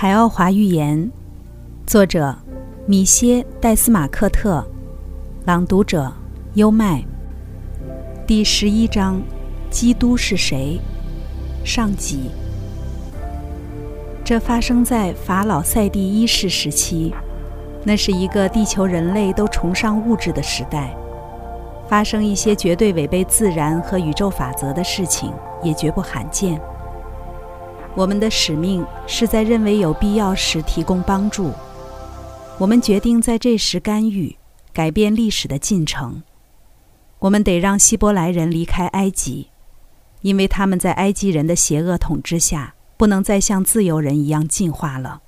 海奥华寓言，作者米歇·戴斯马克特，朗读者优麦。第十一章：基督是谁？上集。这发生在法老赛第一世时期，那是一个地球人类都崇尚物质的时代。发生一些绝对违背自然和宇宙法则的事情，也绝不罕见。我们的使命是在认为有必要时提供帮助。我们决定在这时干预，改变历史的进程。我们得让希伯来人离开埃及，因为他们在埃及人的邪恶统治下，不能再像自由人一样进化了。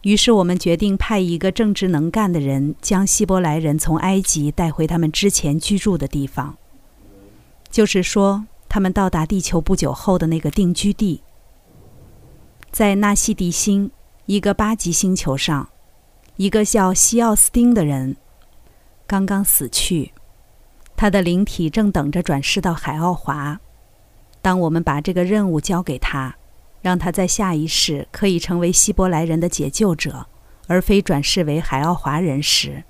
于是，我们决定派一个正直能干的人，将希伯来人从埃及带回他们之前居住的地方，就是说，他们到达地球不久后的那个定居地。在纳西迪星，一个八级星球上，一个叫西奥斯丁的人刚刚死去，他的灵体正等着转世到海奥华。当我们把这个任务交给他，让他在下一世可以成为希伯来人的解救者，而非转世为海奥华人时，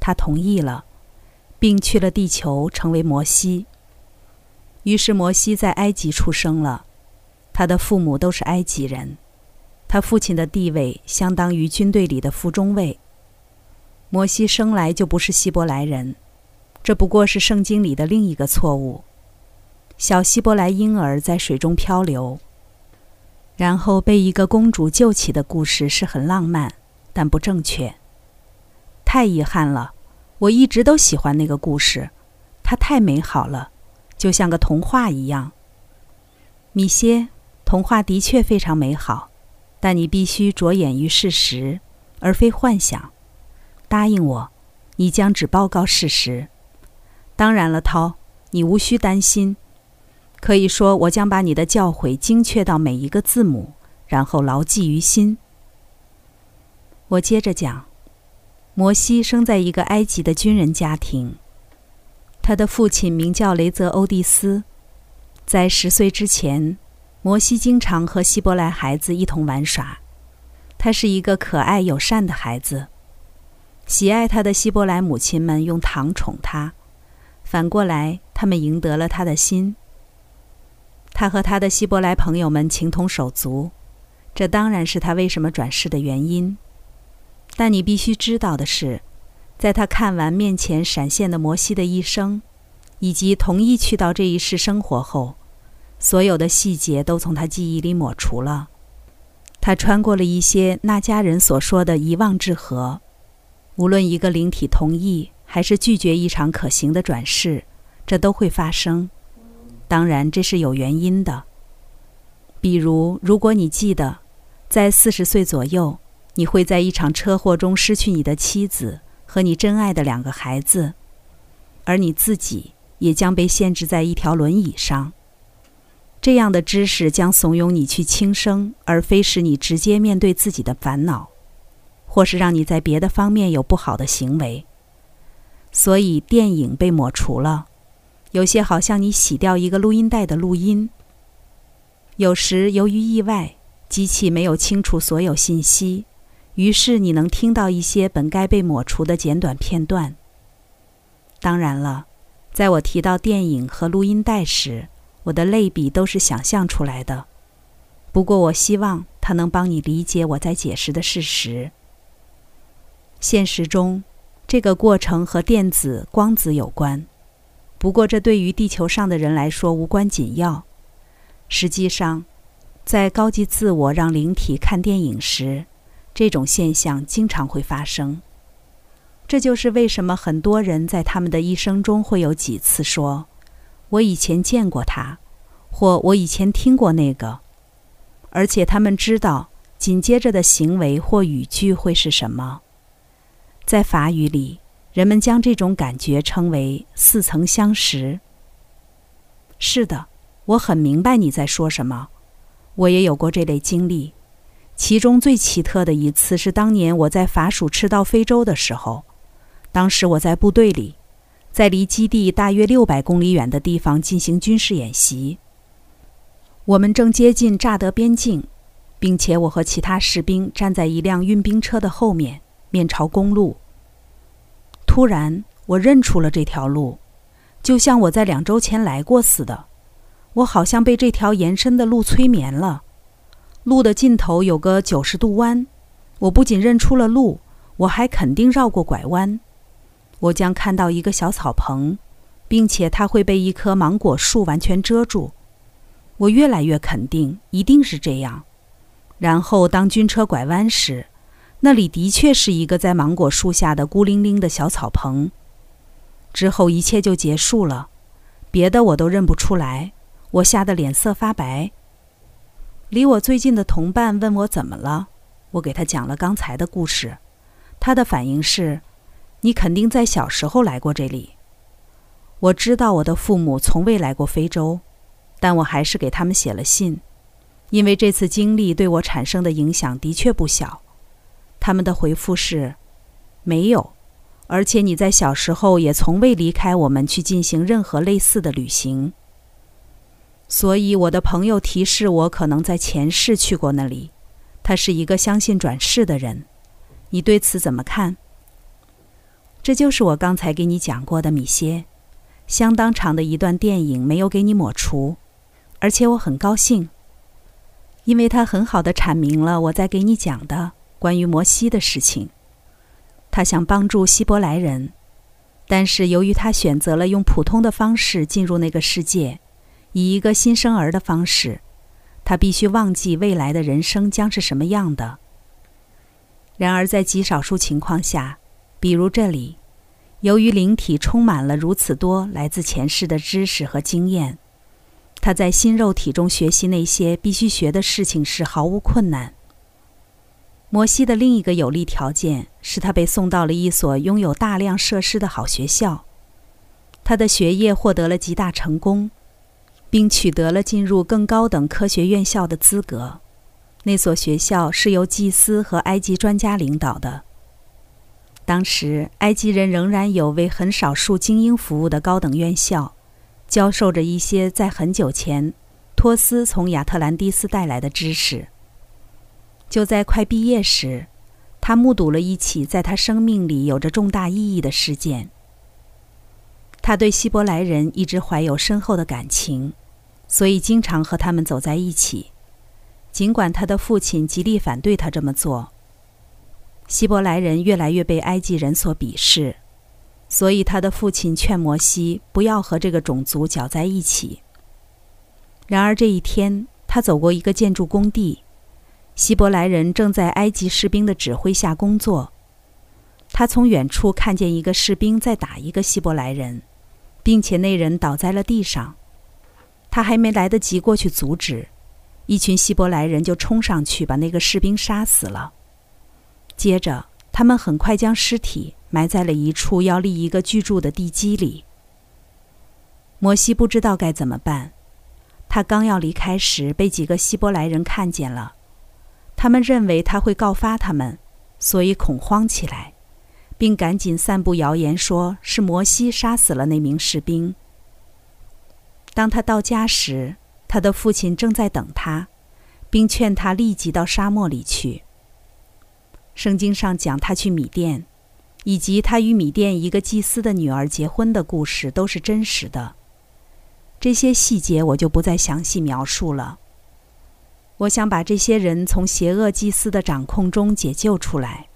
他同意了，并去了地球，成为摩西。于是摩西在埃及出生了。他的父母都是埃及人，他父亲的地位相当于军队里的副中尉。摩西生来就不是希伯来人，这不过是圣经里的另一个错误。小希伯来婴儿在水中漂流，然后被一个公主救起的故事是很浪漫，但不正确。太遗憾了，我一直都喜欢那个故事，它太美好了，就像个童话一样。米歇。童话的确非常美好，但你必须着眼于事实，而非幻想。答应我，你将只报告事实。当然了，涛，你无需担心。可以说，我将把你的教诲精确到每一个字母，然后牢记于心。我接着讲：摩西生在一个埃及的军人家庭，他的父亲名叫雷泽欧蒂斯，在十岁之前。摩西经常和希伯来孩子一同玩耍，他是一个可爱友善的孩子。喜爱他的希伯来母亲们用糖宠他，反过来，他们赢得了他的心。他和他的希伯来朋友们情同手足，这当然是他为什么转世的原因。但你必须知道的是，在他看完面前闪现的摩西的一生，以及同意去到这一世生活后。所有的细节都从他记忆里抹除了，他穿过了一些那家人所说的遗忘之河。无论一个灵体同意还是拒绝一场可行的转世，这都会发生。当然，这是有原因的。比如，如果你记得，在四十岁左右，你会在一场车祸中失去你的妻子和你珍爱的两个孩子，而你自己也将被限制在一条轮椅上。这样的知识将怂恿你去轻生，而非使你直接面对自己的烦恼，或是让你在别的方面有不好的行为。所以电影被抹除了，有些好像你洗掉一个录音带的录音。有时由于意外，机器没有清除所有信息，于是你能听到一些本该被抹除的简短片段。当然了，在我提到电影和录音带时。我的类比都是想象出来的，不过我希望它能帮你理解我在解释的事实。现实中，这个过程和电子光子有关，不过这对于地球上的人来说无关紧要。实际上，在高级自我让灵体看电影时，这种现象经常会发生。这就是为什么很多人在他们的一生中会有几次说。我以前见过他，或我以前听过那个，而且他们知道紧接着的行为或语句会是什么。在法语里，人们将这种感觉称为似曾相识。是的，我很明白你在说什么。我也有过这类经历，其中最奇特的一次是当年我在法属赤道非洲的时候，当时我在部队里。在离基地大约六百公里远的地方进行军事演习。我们正接近乍得边境，并且我和其他士兵站在一辆运兵车的后面，面朝公路。突然，我认出了这条路，就像我在两周前来过似的。我好像被这条延伸的路催眠了。路的尽头有个九十度弯，我不仅认出了路，我还肯定绕过拐弯。我将看到一个小草棚，并且它会被一棵芒果树完全遮住。我越来越肯定，一定是这样。然后，当军车拐弯时，那里的确是一个在芒果树下的孤零零的小草棚。之后，一切就结束了，别的我都认不出来。我吓得脸色发白。离我最近的同伴问我怎么了，我给他讲了刚才的故事。他的反应是：“你肯定在小时候来过这里。”我知道我的父母从未来过非洲，但我还是给他们写了信，因为这次经历对我产生的影响的确不小。他们的回复是：“没有，而且你在小时候也从未离开我们去进行任何类似的旅行。”所以，我的朋友提示我可能在前世去过那里。他是一个相信转世的人。你对此怎么看？这就是我刚才给你讲过的米歇，相当长的一段电影没有给你抹除，而且我很高兴，因为他很好的阐明了我在给你讲的关于摩西的事情。他想帮助希伯来人，但是由于他选择了用普通的方式进入那个世界。以一个新生儿的方式，他必须忘记未来的人生将是什么样的。然而，在极少数情况下，比如这里，由于灵体充满了如此多来自前世的知识和经验，他在新肉体中学习那些必须学的事情是毫无困难。摩西的另一个有利条件是他被送到了一所拥有大量设施的好学校，他的学业获得了极大成功。并取得了进入更高等科学院校的资格。那所学校是由祭司和埃及专家领导的。当时，埃及人仍然有为很少数精英服务的高等院校，教授着一些在很久前托斯从亚特兰蒂斯带来的知识。就在快毕业时，他目睹了一起在他生命里有着重大意义的事件。他对希伯来人一直怀有深厚的感情，所以经常和他们走在一起。尽管他的父亲极力反对他这么做，希伯来人越来越被埃及人所鄙视，所以他的父亲劝摩西不要和这个种族搅在一起。然而这一天，他走过一个建筑工地，希伯来人正在埃及士兵的指挥下工作。他从远处看见一个士兵在打一个希伯来人。并且那人倒在了地上，他还没来得及过去阻止，一群希伯来人就冲上去把那个士兵杀死了。接着，他们很快将尸体埋在了一处要立一个巨柱的地基里。摩西不知道该怎么办，他刚要离开时被几个希伯来人看见了，他们认为他会告发他们，所以恐慌起来。并赶紧散布谣言，说是摩西杀死了那名士兵。当他到家时，他的父亲正在等他，并劝他立即到沙漠里去。圣经上讲他去米甸，以及他与米甸一个祭司的女儿结婚的故事都是真实的。这些细节我就不再详细描述了。我想把这些人从邪恶祭司的掌控中解救出来。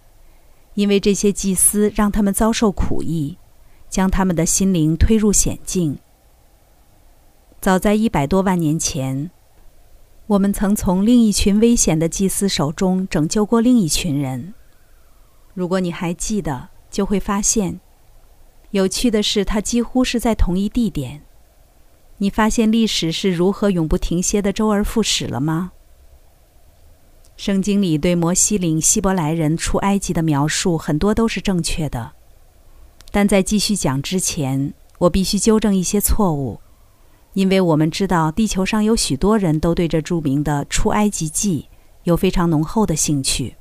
因为这些祭司让他们遭受苦役，将他们的心灵推入险境。早在一百多万年前，我们曾从另一群危险的祭司手中拯救过另一群人。如果你还记得，就会发现，有趣的是，它几乎是在同一地点。你发现历史是如何永不停歇的周而复始了吗？圣经里对摩西领希伯来人出埃及的描述很多都是正确的，但在继续讲之前，我必须纠正一些错误，因为我们知道地球上有许多人都对这著名的《出埃及记》有非常浓厚的兴趣。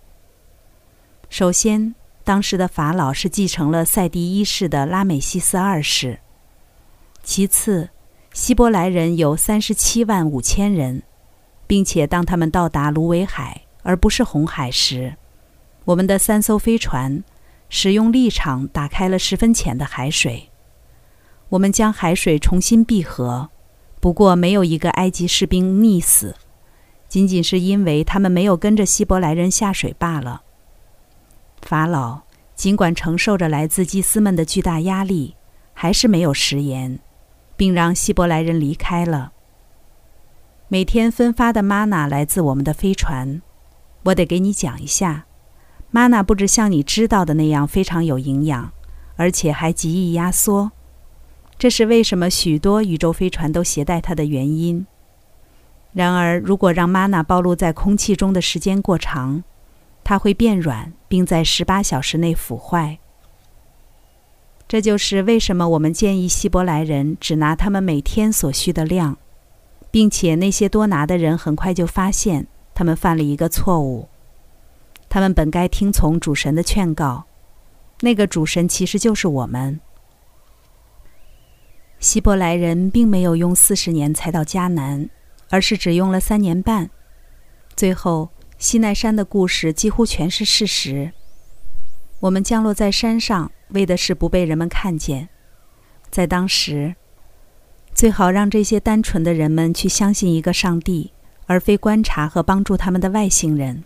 首先，当时的法老是继承了赛迪一世的拉美西斯二世；其次，希伯来人有三十七万五千人。并且当他们到达芦苇海而不是红海时，我们的三艘飞船使用立场打开了十分浅的海水。我们将海水重新闭合，不过没有一个埃及士兵溺死，仅仅是因为他们没有跟着希伯来人下水罢了。法老尽管承受着来自祭司们的巨大压力，还是没有食言，并让希伯来人离开了。每天分发的玛娜来自我们的飞船。我得给你讲一下，玛娜不止像你知道的那样非常有营养，而且还极易压缩。这是为什么许多宇宙飞船都携带它的原因。然而，如果让玛娜暴露在空气中的时间过长，它会变软，并在十八小时内腐坏。这就是为什么我们建议希伯来人只拿他们每天所需的量。并且那些多拿的人很快就发现，他们犯了一个错误。他们本该听从主神的劝告，那个主神其实就是我们。希伯来人并没有用四十年才到迦南，而是只用了三年半。最后，西奈山的故事几乎全是事实。我们降落在山上，为的是不被人们看见。在当时。最好让这些单纯的人们去相信一个上帝，而非观察和帮助他们的外星人。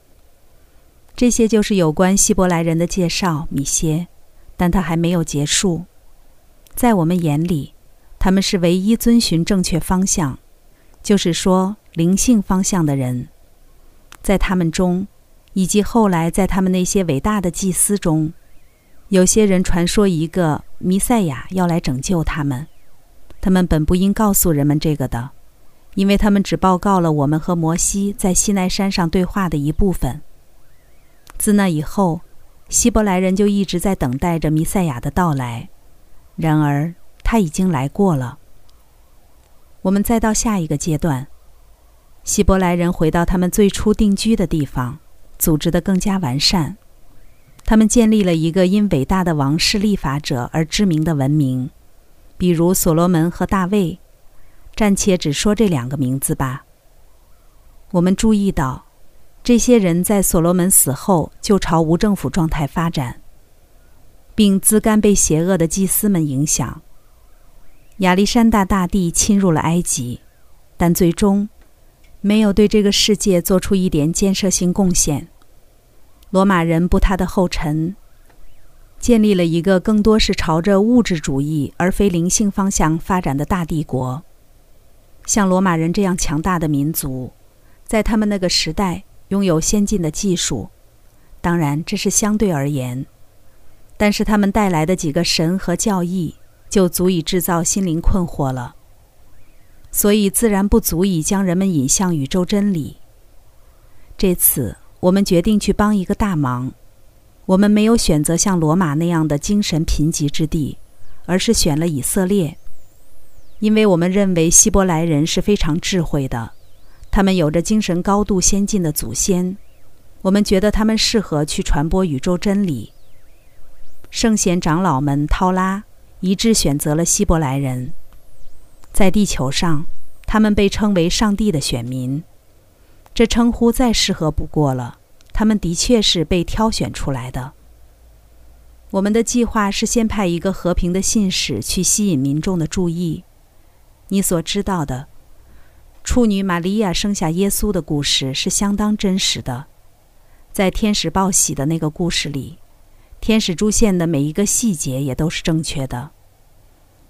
这些就是有关希伯来人的介绍，米歇。但他还没有结束。在我们眼里，他们是唯一遵循正确方向，就是说灵性方向的人。在他们中，以及后来在他们那些伟大的祭司中，有些人传说一个弥赛亚要来拯救他们。他们本不应告诉人们这个的，因为他们只报告了我们和摩西在西奈山上对话的一部分。自那以后，希伯来人就一直在等待着弥赛亚的到来。然而，他已经来过了。我们再到下一个阶段，希伯来人回到他们最初定居的地方，组织得更加完善。他们建立了一个因伟大的王室立法者而知名的文明。比如所罗门和大卫，暂且只说这两个名字吧。我们注意到，这些人在所罗门死后就朝无政府状态发展，并自甘被邪恶的祭司们影响。亚历山大大帝侵入了埃及，但最终没有对这个世界做出一点建设性贡献。罗马人步他的后尘。建立了一个更多是朝着物质主义而非灵性方向发展的大帝国。像罗马人这样强大的民族，在他们那个时代拥有先进的技术，当然这是相对而言。但是他们带来的几个神和教义就足以制造心灵困惑了，所以自然不足以将人们引向宇宙真理。这次我们决定去帮一个大忙。我们没有选择像罗马那样的精神贫瘠之地，而是选了以色列，因为我们认为希伯来人是非常智慧的，他们有着精神高度先进的祖先，我们觉得他们适合去传播宇宙真理。圣贤长老们涛拉一致选择了希伯来人，在地球上，他们被称为上帝的选民，这称呼再适合不过了。他们的确是被挑选出来的。我们的计划是先派一个和平的信使去吸引民众的注意。你所知道的，处女玛利亚生下耶稣的故事是相当真实的。在天使报喜的那个故事里，天使出现的每一个细节也都是正确的。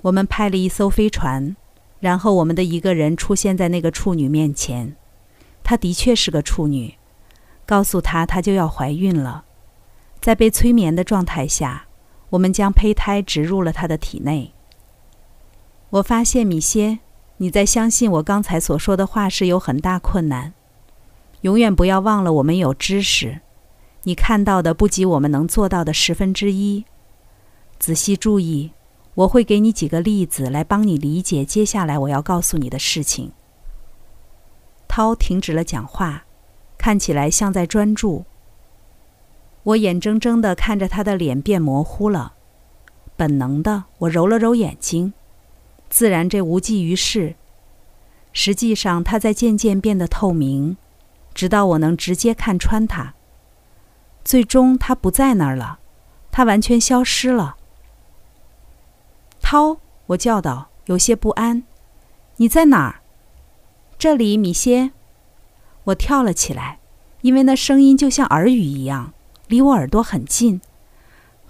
我们派了一艘飞船，然后我们的一个人出现在那个处女面前，她的确是个处女。告诉她，她就要怀孕了。在被催眠的状态下，我们将胚胎植入了她的体内。我发现，米歇，你在相信我刚才所说的话是有很大困难。永远不要忘了，我们有知识，你看到的不及我们能做到的十分之一。仔细注意，我会给你几个例子来帮你理解接下来我要告诉你的事情。涛停止了讲话。看起来像在专注。我眼睁睁地看着他的脸变模糊了，本能的我揉了揉眼睛，自然这无济于事。实际上，他在渐渐变得透明，直到我能直接看穿他。最终，他不在那儿了，他完全消失了。涛，我叫道，有些不安：“你在哪儿？”这里，米歇。我跳了起来，因为那声音就像耳语一样，离我耳朵很近。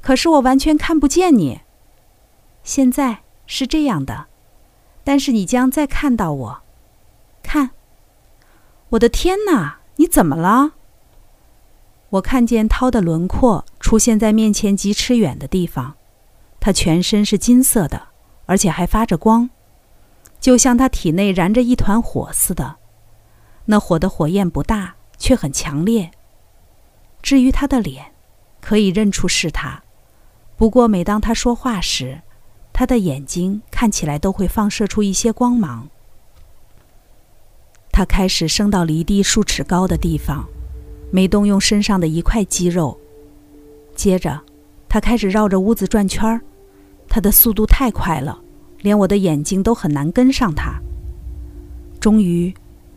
可是我完全看不见你。现在是这样的，但是你将再看到我。看，我的天哪！你怎么了？我看见涛的轮廓出现在面前几尺远的地方，他全身是金色的，而且还发着光，就像他体内燃着一团火似的。那火的火焰不大，却很强烈。至于他的脸，可以认出是他。不过每当他说话时，他的眼睛看起来都会放射出一些光芒。他开始升到离地数尺高的地方，没动用身上的一块肌肉。接着，他开始绕着屋子转圈儿。他的速度太快了，连我的眼睛都很难跟上他。终于。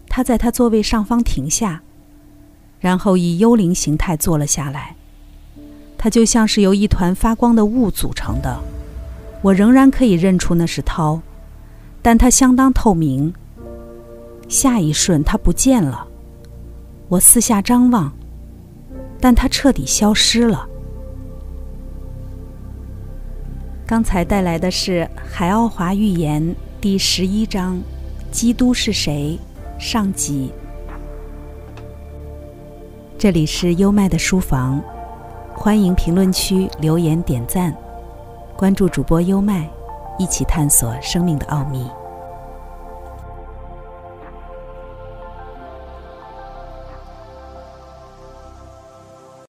他在他座位上方停下，然后以幽灵形态坐了下来。他就像是由一团发光的雾组成的，我仍然可以认出那是涛，但他相当透明。下一瞬，他不见了。我四下张望，但他彻底消失了。刚才带来的是《海奥华寓言》第十一章：基督是谁？上集。这里是优麦的书房，欢迎评论区留言点赞，关注主播优麦，一起探索生命的奥秘。